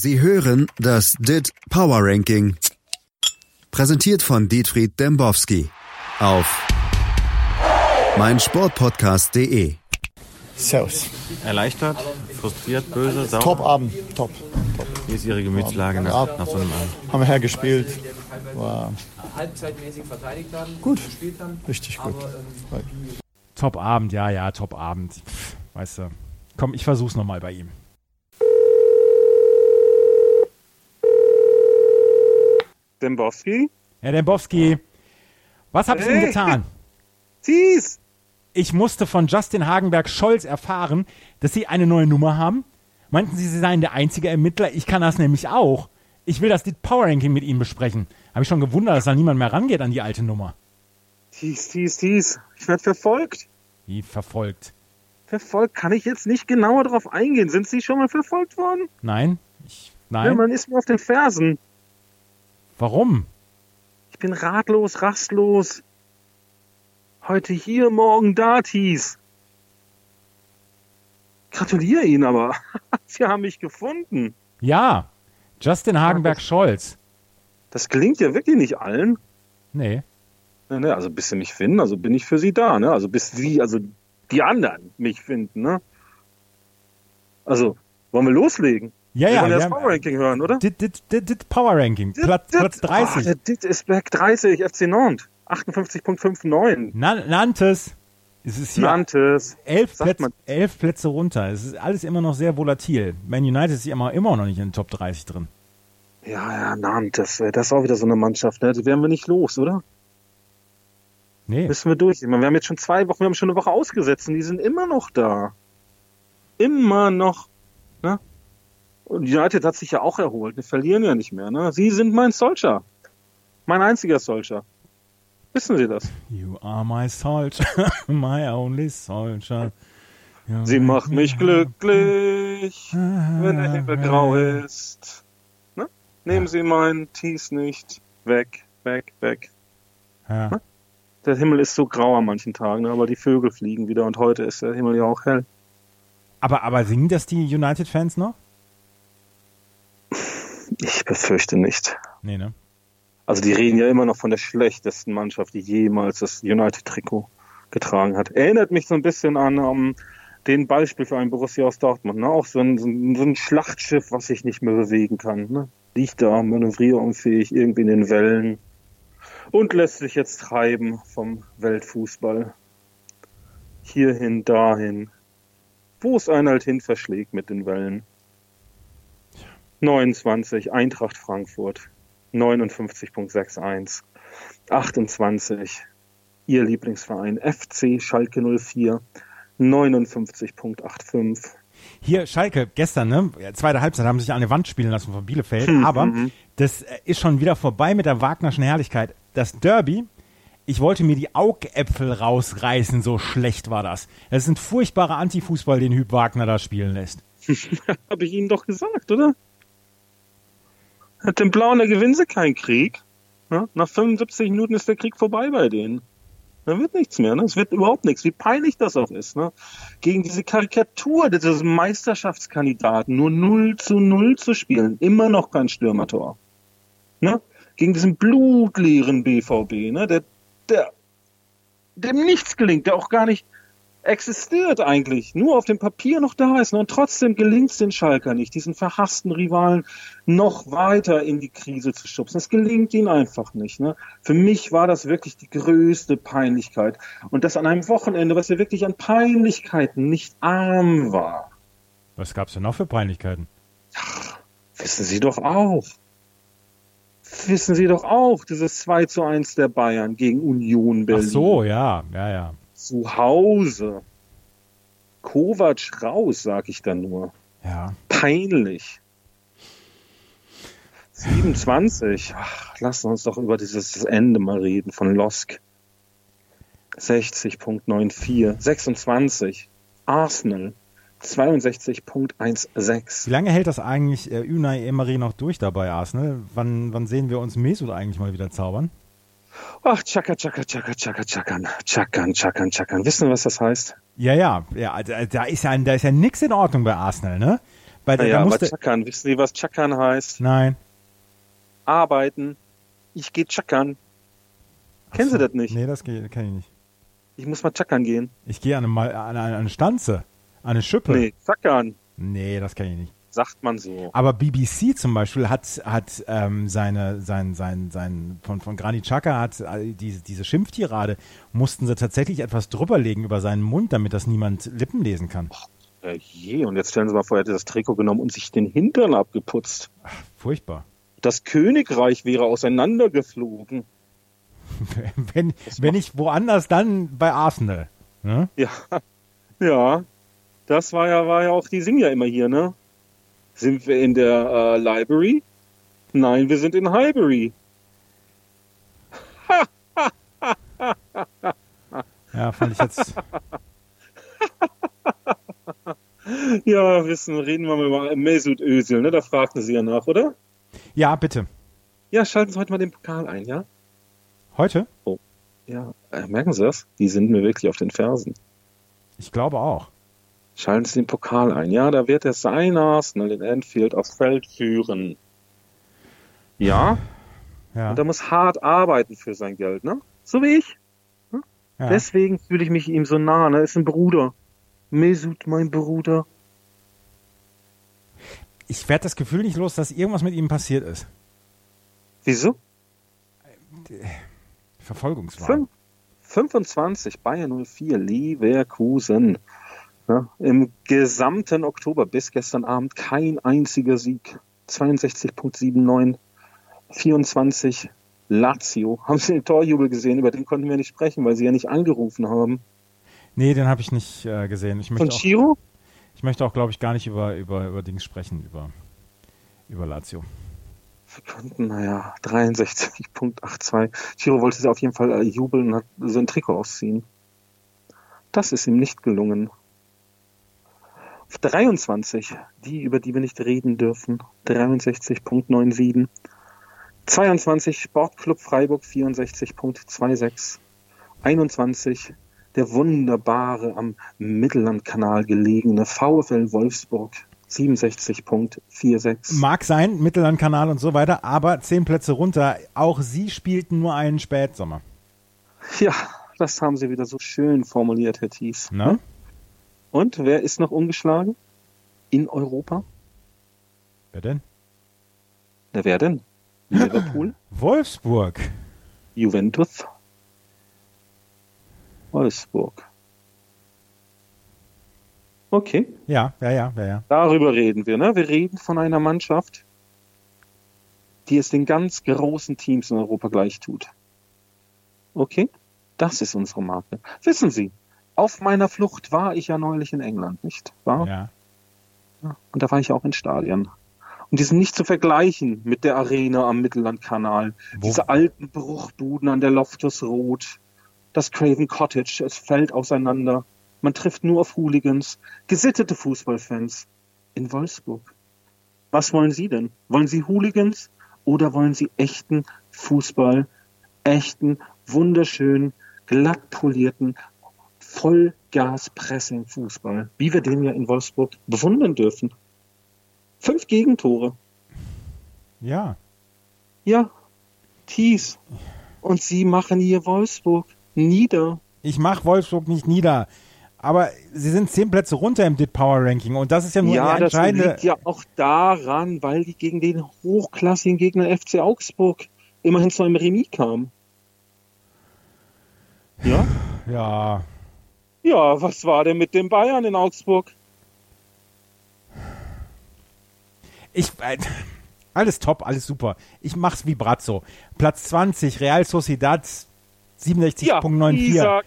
Sie hören das DIT Power Ranking. Präsentiert von Dietfried Dembowski auf meinsportpodcast.de. Servus. Erleichtert, frustriert, böse, sauer. Top Abend, top. top. Wie ist Ihre Gemütslage nach, nach so einem Abend? Haben wir hergespielt. War halbzeitmäßig verteidigt haben, Gut. haben. richtig gut. Aber, ähm, Top-Abend, ja, ja, Top-Abend. Pff, Weißt du. Komm, ich versuch's nochmal bei ihm. Dembowski? Herr Dembowski, was hab ich Ihnen Hey. getan? Thies! Ich musste von Justin Hagenberg-Scholz erfahren, dass Sie eine neue Nummer haben. Meinten Sie, Sie seien der einzige Ermittler? Ich kann das nämlich auch. Ich will das die Power Ranking mit Ihnen besprechen. Habe ich schon gewundert, dass da niemand mehr rangeht an die alte Nummer. Thies, Thies, Thies. Ich werde verfolgt. Wie verfolgt. Verfolgt kann ich jetzt nicht genauer drauf eingehen. Sind Sie schon mal verfolgt worden? Nein? Ich, Ja, nein? man ist mir auf den Fersen. Warum? Ich bin ratlos, rastlos. Heute hier, morgen da, Thies. Gratuliere Ihnen aber. Sie haben mich gefunden. Ja, Justin Hagenberg-Scholz. Das gelingt ja wirklich nicht allen. Nee. Ne, ne, also bis Sie mich finden, also bin ich für Sie da, ne? Also bis Sie, also die anderen mich finden, ne? Also, wollen wir loslegen? Ja, wir ja. wollen wir das haben- Power Ranking hören, oder? Dit, dit, dit, dit Power Ranking. Platz, Platz dit. 30. Ach, der Dit ist back 30, FC Nantes. 58.59. Na, Nantes. Es ist hier Nantes. elf, Plätze, elf Plätze runter. Es ist alles immer noch sehr volatil. Man United ist immer, immer noch nicht in den Top 30 drin. Ja, ja, Nantes. ey, Das ist auch wieder so eine Mannschaft, ne? Die werden wir nicht los, oder? Nee. Müssen wir durch. Meine, wir haben jetzt schon zwei Wochen, wir haben schon eine Woche ausgesetzt und die sind immer noch da. Immer noch. Ne? Und United hat sich ja auch erholt. Wir verlieren ja nicht mehr. Ne? Sie sind mein Soldier. Mein einziger Soldier. Wissen Sie das? You are my soldier, my only soldier. You Sie macht mich glücklich, wenn der Himmel grau ist. Ne? Nehmen Sie meinen Tees nicht weg, weg, weg. Ja. Der Himmel ist so grau an manchen Tagen, ne? aber die Vögel fliegen wieder und heute ist der Himmel ja auch hell. Aber, aber singen das die United-Fans noch? Ich befürchte nicht. Nee, ne? Also die reden ja immer noch von der schlechtesten Mannschaft, die jemals das United-Trikot getragen hat. Erinnert mich so ein bisschen an ähm, den Beispiel für einen Borussia aus Dortmund. Ne? Auch so ein, so ein so ein Schlachtschiff, was sich nicht mehr bewegen kann. Ne? Liegt da manövrierunfähig irgendwie in den Wellen und lässt sich jetzt treiben vom Weltfußball. Hierhin, dahin. Wo es einen halt hin verschlägt mit den Wellen. 29, Eintracht Frankfurt. 59.61. 28. Ihr Lieblingsverein FC Schalke 04. 59.85. Hier, Schalke, gestern, ne? Zweite Halbzeit haben sie sich an eine Wand spielen lassen von Bielefeld. aber das äh, ist schon wieder vorbei mit der Wagnerschen Herrlichkeit. Das Derby, ich wollte mir die Augäpfel rausreißen, so schlecht war das. Das ist ein furchtbarer Antifußball, den Hüb Wagner da spielen lässt. Habe ich Ihnen doch gesagt, oder? Mit dem Blauen, da gewinnen sie keinen Krieg. Ne? Nach 75 Minuten ist der Krieg vorbei bei denen. Da wird nichts mehr. Ne? Es wird überhaupt nichts. Wie peinlich das auch ist. Ne? Gegen diese Karikatur dieses Meisterschaftskandidaten nur 0 zu 0 zu spielen. Immer noch kein Stürmertor. Ne? Gegen diesen blutleeren BVB, ne? der, der, dem nichts gelingt, der auch gar nicht existiert eigentlich, nur auf dem Papier noch da ist. Und trotzdem gelingt es den Schalker nicht, diesen verhassten Rivalen noch weiter in die Krise zu schubsen. Es gelingt ihnen einfach nicht. Ne? Für mich war das wirklich die größte Peinlichkeit. Und das an einem Wochenende, was ja wirklich an Peinlichkeiten nicht arm war. Was gab's denn noch für Peinlichkeiten? Wissen Sie doch auch. Wissen Sie doch auch, dieses 2 zu 1 der Bayern gegen Union Ach Berlin. so, ja, ja, ja. Zu Hause. Kovac raus, sag ich dann nur. Ja. Peinlich. 27. Ach, lass uns doch über dieses Ende mal reden von Losk. 60.94. 26. Arsenal. 62.16. Wie lange hält das eigentlich äh, Unai Emery noch durch dabei, Arsenal? Wann, wann sehen wir uns Mesut eigentlich mal wieder zaubern? Ach, Chaka, Chaka, Chaka, Chaka, Chakan. Chakan, Chakan, Chakan. Wissen Sie, was das heißt? Ja, ja, ja, da, da ist ja, da ist ja nix in Ordnung bei Arsenal, ne? Bei der, Naja, da aber Chackern, wissen Sie, was Chackern heißt? nein. Arbeiten. Ich gehe Chackern. Kennen Sie das nicht? Nee, das kenne ich nicht. Ich muss mal Chackern gehen. Ich gehe an eine, an eine, an eine Stanze, an eine Schippe. Nee, Chackern, Nee, das kenne ich nicht. Sagt man so. Aber BBC zum Beispiel hat, hat ähm, seine, sein, sein, sein, von, von Granit Xhaka hat äh, diese, diese Schimpftirade, mussten sie tatsächlich etwas drüberlegen über seinen Mund, damit das niemand Lippen lesen kann. Ja, je, und jetzt stellen Sie mal vor, er hätte das Trikot genommen und sich den Hintern abgeputzt. Furchtbar. Das Königreich wäre auseinandergeflogen. wenn, wenn ich woanders, dann bei Arsenal. Ne? Ja, ja. Das war ja, war ja auch, die singen ja immer hier, ne? Sind wir in der äh, Library? Nein, wir sind in Highbury. Ja, fand ich jetzt. Ja, wissen, reden wir mal über Mesut Özil, ne? Da fragten Sie ja nach, oder? Ja, bitte. Ja, schalten Sie heute mal den Pokal ein, ja? Heute? Ja, äh, merken Sie das? Die sind mir wirklich auf den Fersen. Ich glaube auch. Schalten Sie den Pokal ein. Ja, da wird er sein Arsenal in Anfield aufs Feld führen. Ja, Ja. und er muss hart arbeiten für sein Geld, ne? So wie ich. ja. Deswegen fühle ich mich ihm so nah, ne? Er ist ein Bruder. Mesut, mein Bruder. Ich werde das Gefühl nicht los, dass irgendwas mit ihm passiert ist. Wieso? Verfolgungswahn. Fünf, 25, Bayern 04, Leverkusen. Ja, Im gesamten Oktober bis gestern Abend kein einziger Sieg. 62.79, 24 Lazio. Haben Sie den Torjubel gesehen? Über den konnten wir nicht sprechen, weil Sie ja nicht angerufen haben. Nee, den habe ich nicht äh, gesehen. Ich möchte Von auch, Chiro? ich möchte auch glaube ich, gar nicht über, über, über Dings sprechen, über, über Lazio. Wir konnten, naja, 63.82. Chiro wollte sie auf jeden Fall äh, jubeln und hat sein Trikot ausziehen. Das ist ihm nicht gelungen. Auf 23, die, über die wir nicht reden dürfen, 63.97. 22, Sportclub Freiburg, 64.26. 21, der wunderbare am Mittellandkanal gelegene VfL Wolfsburg, 67.46. Mag sein, Mittellandkanal und so weiter, aber zehn Plätze runter. Auch sie spielten nur einen Spätsommer. Ja, das haben Sie wieder so schön formuliert, Herr Thies. Ne? Und wer ist noch ungeschlagen in Europa? Wer denn? Na, wer denn? Liverpool, Wolfsburg. Juventus, Wolfsburg. Okay, Ja, ja, ja, ja, ja. darüber reden wir. Ne? Wir reden von einer Mannschaft, die es den ganz großen Teams in Europa gleich tut. Okay, das ist unsere Marke. Wissen Sie, auf meiner Flucht war ich ja neulich in England, nicht wahr? ja. Und da war ich auch in Stadien. Und die sind nicht zu vergleichen mit der Arena am Mittellandkanal. Wo- Diese alten Bruchbuden an der Loftus Road, das Craven Cottage, es fällt auseinander. Man trifft nur auf Hooligans, gesittete Fußballfans in Wolfsburg. Was wollen Sie denn? Wollen Sie Hooligans oder wollen Sie echten Fußball, echten, wunderschönen, glatt polierten, Vollgas-Pressing-Fußball, wie wir den ja in Wolfsburg bewundern dürfen? Fünf Gegentore. Ja. Ja, Thies. Und Sie machen hier Wolfsburg nieder. Ich mache Wolfsburg nicht nieder. Aber sie sind zehn Plätze runter im DIT Power Ranking und das ist ja nur ja, das entscheidende. liegt ja auch daran, weil die gegen den hochklassigen Gegner FC Augsburg immerhin zu einem Remis kamen. Ja? Ja, Ja, was war denn mit den Bayern in Augsburg? ich. Äh, alles top, alles super. Ich mach's wie Brazzo. Platz 20, Real Sociedad Ja, 67.94. Isaac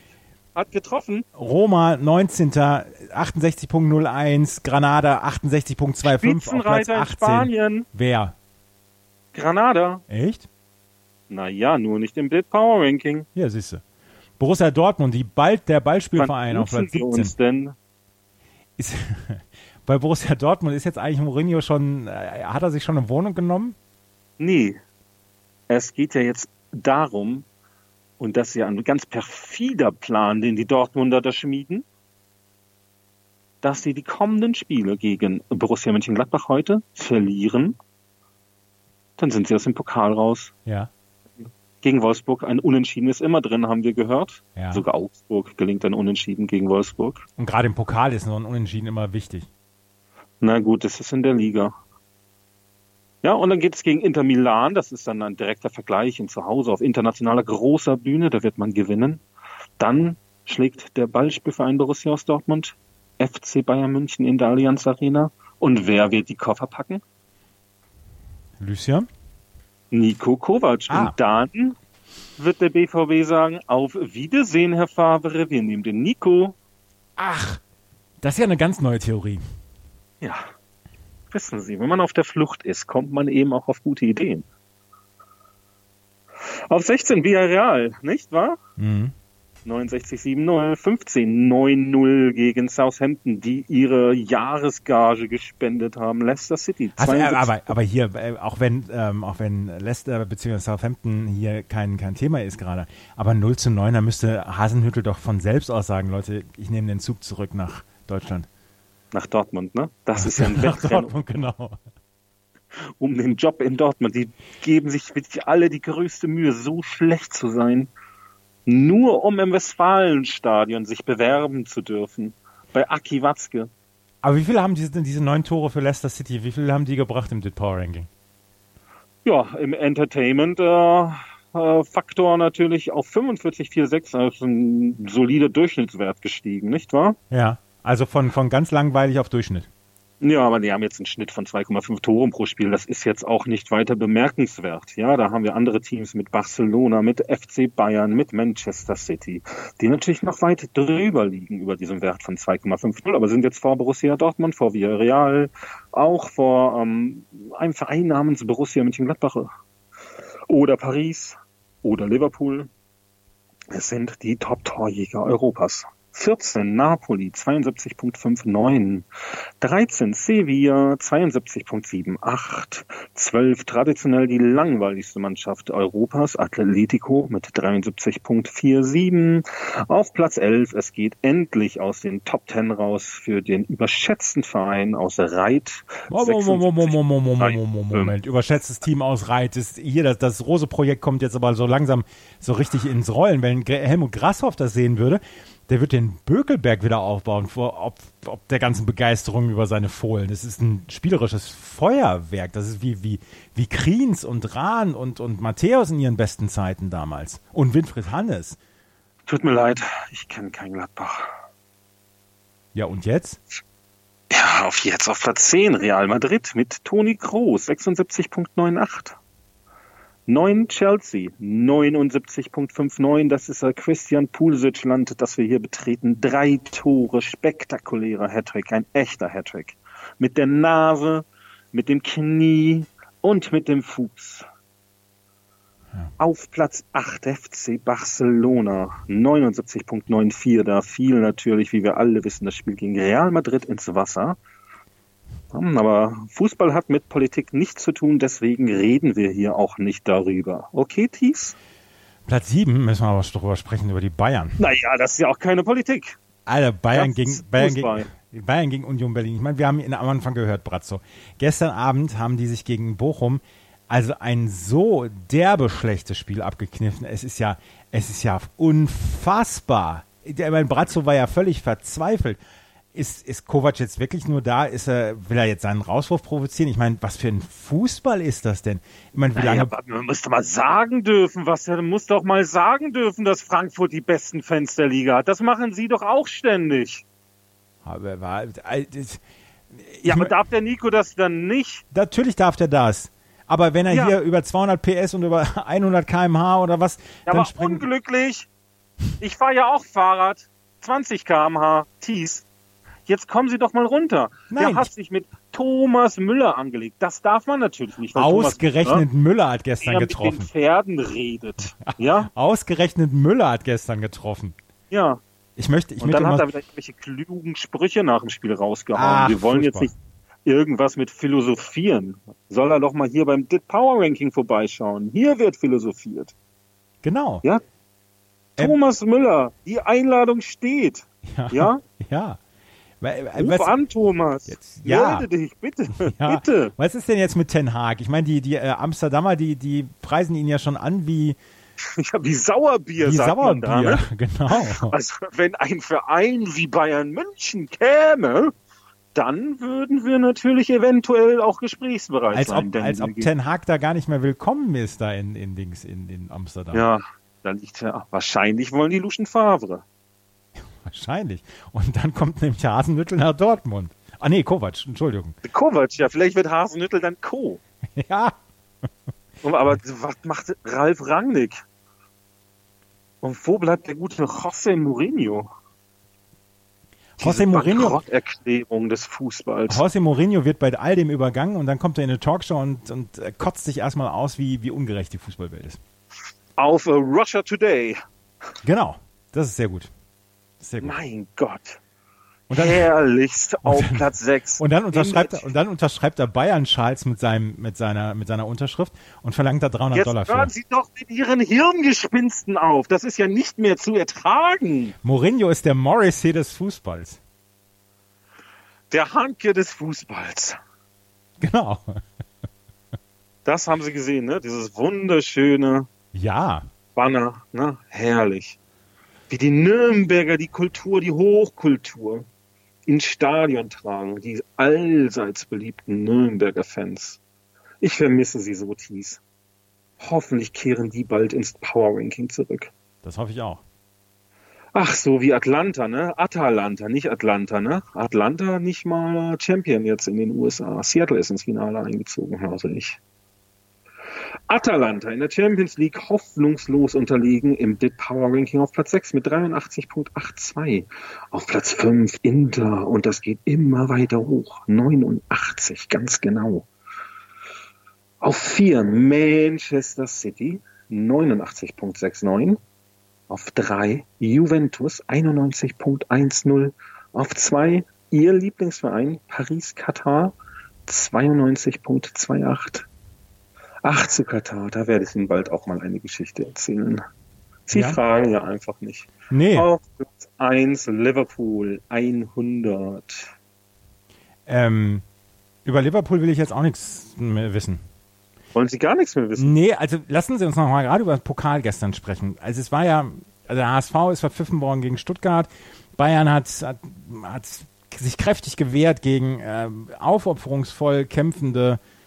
hat getroffen. Roma 19. 68.01. Granada 68.25 auf Platz Spitzenreiter in 18. Spanien. Wer? Granada. Echt? Naja, nur nicht im Bild Power Ranking. Ja, siehste. Borussia Dortmund, die bald der Ballspielverein auf Platz duzen wir 17. uns denn? Ist, bei Borussia Dortmund ist jetzt eigentlich Mourinho schon, äh, hat er sich schon eine Wohnung genommen? Nee. Es geht ja jetzt darum, und das ist ja ein ganz perfider Plan, den die Dortmunder da schmieden. dass sie die kommenden Spiele gegen Borussia Mönchengladbach heute verlieren, dann sind sie aus dem Pokal raus. Ja. Gegen Wolfsburg ein Unentschieden ist immer drin, haben wir gehört. Ja. Sogar Augsburg gelingt ein Unentschieden gegen Wolfsburg. Und gerade im Pokal ist so ein Unentschieden immer wichtig. Na gut, das ist in der Liga. Ja, und dann geht es gegen Inter Milan. Das ist dann ein direkter Vergleich in zu Hause auf internationaler großer Bühne. Da wird man gewinnen. Dann schlägt der Ballspielverein Borussia aus Dortmund FC Bayern München in der Allianz Arena. Und wer wird die Koffer packen? Lucia? Nico Kovac. Ah. Und dann wird der BVB sagen, auf Wiedersehen, Herr Favre, wir nehmen den Nico. Ach, das ist ja eine ganz neue Theorie. Ja, wissen Sie, wenn man auf der Flucht ist, kommt man eben auch auf gute Ideen. Auf 16 Villarreal, nicht wahr? Mhm. 69-7-0, 15-9-0 gegen Southampton, die ihre Jahresgage gespendet haben. Leicester City. Also, äh, 72 aber, aber hier, äh, auch wenn, ähm, auch wenn Leicester bzw. Southampton hier kein, kein Thema ist gerade, aber 0 zu 9, da müsste Hasenhüttel doch von selbst aus sagen, Leute, ich nehme den Zug zurück nach Deutschland. nach Dortmund, ne? Das ist ja ein Nach Wettrennen Dortmund, genau. um den Job in Dortmund. Die geben sich wirklich alle die größte Mühe, so schlecht zu sein. Nur um im Westfalenstadion sich bewerben zu dürfen. Bei Aki Watzke. Aber wie viele haben diese, diese neun Tore für Leicester City, wie viele haben die gebracht im Dit Power Ranking? Ja, im Entertainment äh, äh, Faktor natürlich auf 45,46, also ein solider Durchschnittswert gestiegen, nicht wahr? Ja, also von, von ganz langweilig auf Durchschnitt. Ja, aber die haben jetzt einen Schnitt von 2,5 Toren pro Spiel. Das ist jetzt auch nicht weiter bemerkenswert. Ja, da haben wir andere Teams mit Barcelona, mit FC Bayern, mit Manchester City, die natürlich noch weit drüber liegen über diesem Wert von 2,50, aber sind jetzt vor Borussia Dortmund, vor Villarreal, auch vor ähm, einem Verein namens Borussia Mönchengladbach oder Paris oder Liverpool. Es sind die Top-Torjäger Europas. 14 Napoli 72.59, 13 Sevilla 72.78, 12 traditionell die langweiligste Mannschaft Europas, Atletico mit 73.47. Auf Platz 11, es geht endlich aus den Top 10 raus für den überschätzten Verein aus Reit. Moment. Überschätztes Team aus Reit. Das, hier, das, das Rose-Projekt kommt jetzt aber so langsam so richtig ins Rollen. Wenn Helmut Grasshoff das sehen würde, der wird den Bökelberg wieder aufbauen, vor, ob, ob der ganzen Begeisterung über seine Fohlen. Das ist ein spielerisches Feuerwerk. Das ist wie, wie, wie Kriens und Rahn und, und Matthäus in ihren besten Zeiten damals. Und Winfried Hannes. Tut mir leid, ich kenne kein Gladbach. Ja, und jetzt? Ja, auf jetzt auf Platz 10 Real Madrid mit Toni Kroos 76.98. 9 Chelsea 79.59. Das ist der Christian Pulisic Land, das wir hier betreten. Drei Tore, spektakulärer Hattrick, ein echter Hattrick. Mit der Nase, mit dem Knie und mit dem Fuß. Auf Platz 8 FC Barcelona 79.94. Da fiel natürlich, wie wir alle wissen, das Spiel gegen Real Madrid ins Wasser. Hm, Aber Fußball hat mit Politik nichts zu tun, deswegen reden wir hier auch nicht darüber. Okay, Thies? Platz 7 müssen wir aber drüber sprechen, über die Bayern. Naja, das ist ja auch keine Politik. Alter, Bayern Das gegen, Bayern, Fußball. gegen, Bayern gegen Union Berlin. Ich meine, wir haben ihn am Anfang gehört, Bratzo. Gestern Abend haben die sich gegen Bochum also ein so derbe schlechtes Spiel abgekniffen. Es ist ja, es ist ja unfassbar. Der, mein Bratzo war ja völlig verzweifelt. Ist, ist Kovac jetzt wirklich nur da? Ist er, will er jetzt seinen Rauswurf provozieren? Ich meine, was für ein Fußball ist das denn? Ich meine, wie Naja, lange, man müsste mal sagen dürfen, was er muss doch mal sagen dürfen, dass Frankfurt die besten Fans der Liga hat. Das machen sie doch auch ständig. aber, war, äh, Ja, aber darf der Nico das dann nicht? Natürlich darf der das. Aber wenn er Ja. hier über 200 PS und über 100 kmh oder was, Ja, dann aber unglücklich. Ich fahre ja auch Fahrrad. 20 km/h, Tees. Jetzt kommen Sie doch mal runter. Nein, Der hat sich mit Thomas Müller angelegt. Das darf man natürlich nicht. weil Thomas Ausgerechnet Müller hat gestern der mit den getroffen. Pferden redet. Ja, Ausgerechnet Müller hat gestern getroffen. ja. Ich möchte, ich Und dann hat er wieder irgendwelche klugen Sprüche nach dem Spiel rausgehauen. Ach, Wir wollen furchtbar. jetzt nicht irgendwas mit philosophieren. Soll er doch mal hier beim Dit Power Ranking vorbeischauen. Hier wird philosophiert. genau. Ja. Ähm, Thomas Müller, die Einladung steht. Ja. Ja? Ja. Ruf was, an, Thomas. Jetzt- ja. Melde dich, bitte. ja, Bitte. was ist denn jetzt mit Ten Hag? Ich meine, die, die äh, Amsterdamer, die, die preisen ihn ja schon an wie, Ja, wie Sauerbier, wie sagt man da, Sauerbier. ne? Genau. Also, wenn ein Verein wie Bayern München käme, dann würden wir natürlich eventuell auch gesprächsbereit Als sein. ob, als ob Ten Hag da gar nicht mehr willkommen ist da in, in Dings, in, in Amsterdam. Ja, da liegt ja, wahrscheinlich wollen die Luschen Favre. Wahrscheinlich. Und dann kommt nämlich Hasenhüttel nach Dortmund. Ah nee, Kovac, Entschuldigung. Kovac, ja, vielleicht wird Hasenhüttel dann Co. Ja, Aber was macht Ralf Rangnick? Und wo bleibt der gute José Mourinho? José Mourinho, Erklärung des Fußballs. José Mourinho wird bei all dem übergangen und dann kommt er in eine Talkshow und, und äh, kotzt sich erstmal aus, wie, wie ungerecht die Fußballwelt ist. Auf äh, Russia Today. Genau, das ist sehr gut. Sehr gut. Mein Gott. Und dann, Herrlichst auf Platz 6. und dann unterschreibt er, und dann unterschreibt er Bayern Schals mit seinem, mit seiner, mit seiner Unterschrift und verlangt da 300 Jetzt Dollar hören für. Sie doch mit Ihren Hirngespinsten auf. Das ist ja nicht mehr zu ertragen. Mourinho ist der Morrissey des Fußballs. Der Hanke des Fußballs. Genau. Das haben Sie gesehen, ne? Dieses wunderschöne Ja. Banner, ne? Herrlich. Wie die Nürnberger die Kultur, die Hochkultur ins Stadion tragen. Die allseits beliebten Nürnberger Fans. Ich vermisse sie so tief. Hoffentlich kehren die bald ins Power Ranking zurück. Das hoffe ich auch. Ach, so wie Atlanta, ne? Atalanta, nicht Atlanta, ne? Atlanta nicht mal Champion jetzt in den USA. Seattle ist ins Finale eingezogen, höre ich. Atalanta in der Champions League hoffnungslos unterlegen im DIT Power Ranking auf Platz 6 mit 83.82. Auf Platz 5 Inter und das geht immer weiter hoch. 89, ganz genau. Auf 4 Manchester City 89.69. Auf 3 Juventus 91.10. Auf 2 Ihr Lieblingsverein Paris Katar 92.28. Ach, zu Katar, da werde ich Ihnen bald auch mal eine Geschichte erzählen. Sie Ja? fragen ja einfach nicht. Nee, Auf Platz 1 Liverpool 100. ähm, über Liverpool will ich jetzt auch nichts mehr wissen. Wollen Sie gar nichts mehr wissen? Nee, also lassen Sie uns noch mal gerade über den Pokal gestern sprechen. Also es war ja, also der HSV ist verpfiffen worden gegen Stuttgart. Bayern hat, hat, hat sich kräftig gewehrt gegen ähm, aufopferungsvoll kämpfende äh,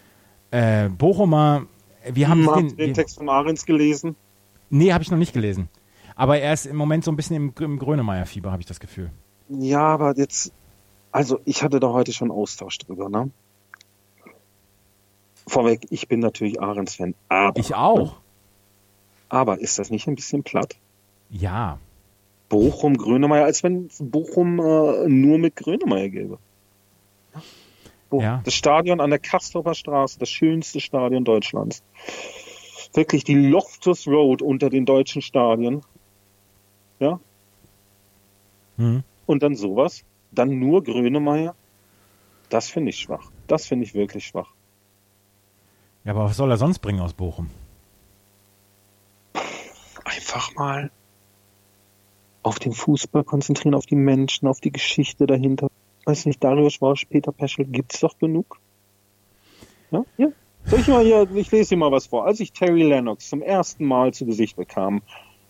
Bochumer. Wir haben Haben den, den Text von Ahrens gelesen? Nee, habe ich noch nicht gelesen. Aber er ist im Moment so ein bisschen im, im Grönemeyer-Fieber, habe ich das Gefühl. Ja, aber jetzt, also ich hatte da heute schon Austausch drüber, ne? Vorweg, ich bin natürlich Ahrens-Fan, aber, Ich auch. aber ist das nicht ein bisschen platt? Ja. Bochum, Grönemeyer, als wenn Bochum äh, nur mit Grönemeyer gäbe. Bo- Ja. Das Stadion an der Kastorfer Straße, das schönste Stadion Deutschlands. Wirklich die Loftus Road unter den deutschen Stadien. Ja, Hm. und dann sowas. Dann nur Grönemeyer. Das finde ich schwach. Das finde ich wirklich schwach. Ja, aber was soll er sonst bringen aus Bochum? Einfach mal auf den Fußball konzentrieren, auf die Menschen, auf die Geschichte dahinter. Weiß nicht, Darius Schwarz, Peter Peschel, gibt's doch genug. Ja, ja. Soll ich mal hier, ich lese hier mal was vor. Als ich Terry Lennox zum ersten Mal zu Gesicht bekam,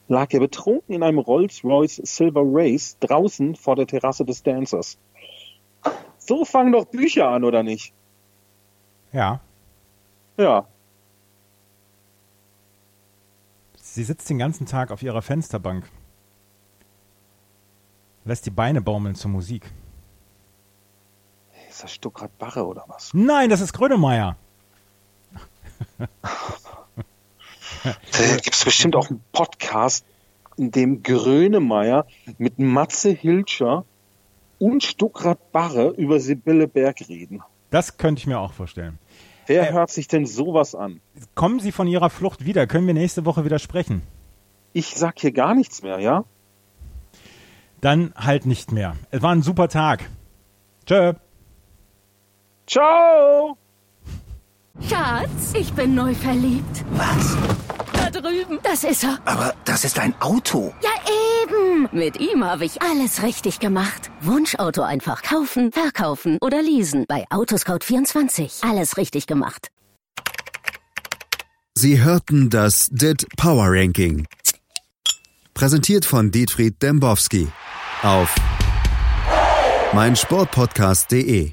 lag er betrunken in einem Rolls-Royce Silver Race draußen vor der Terrasse des Dancers. So fangen doch Bücher an, oder nicht? Ja. Ja. Sie sitzt den ganzen Tag auf ihrer Fensterbank. Lässt die Beine baumeln zur Musik. Ist das Stuckrad Barre oder was? Nein, das ist Grönemeyer. Da gibt es bestimmt auch einen Podcast, in dem Grönemeyer mit Matze Hilscher und Stuckrad Barre über Sibylle Berg reden. Das könnte ich mir auch vorstellen. Wer Äh, hört sich denn sowas an? Kommen Sie von Ihrer Flucht wieder? Können wir nächste Woche wieder sprechen? Ich sag hier gar nichts mehr, ja? Dann halt nicht mehr. Es war ein super Tag. Tschö. Ciao! Schatz, ich bin neu verliebt. Was? Da drüben. Das ist er. Aber das ist ein Auto. Ja, eben. Mit ihm habe ich alles richtig gemacht. Wunschauto einfach kaufen, verkaufen oder leasen. Bei Autoscout24. Alles richtig gemacht. Sie hörten das DIT Power Ranking. Präsentiert von Dietfried Dembowski auf meinsportpodcast.de.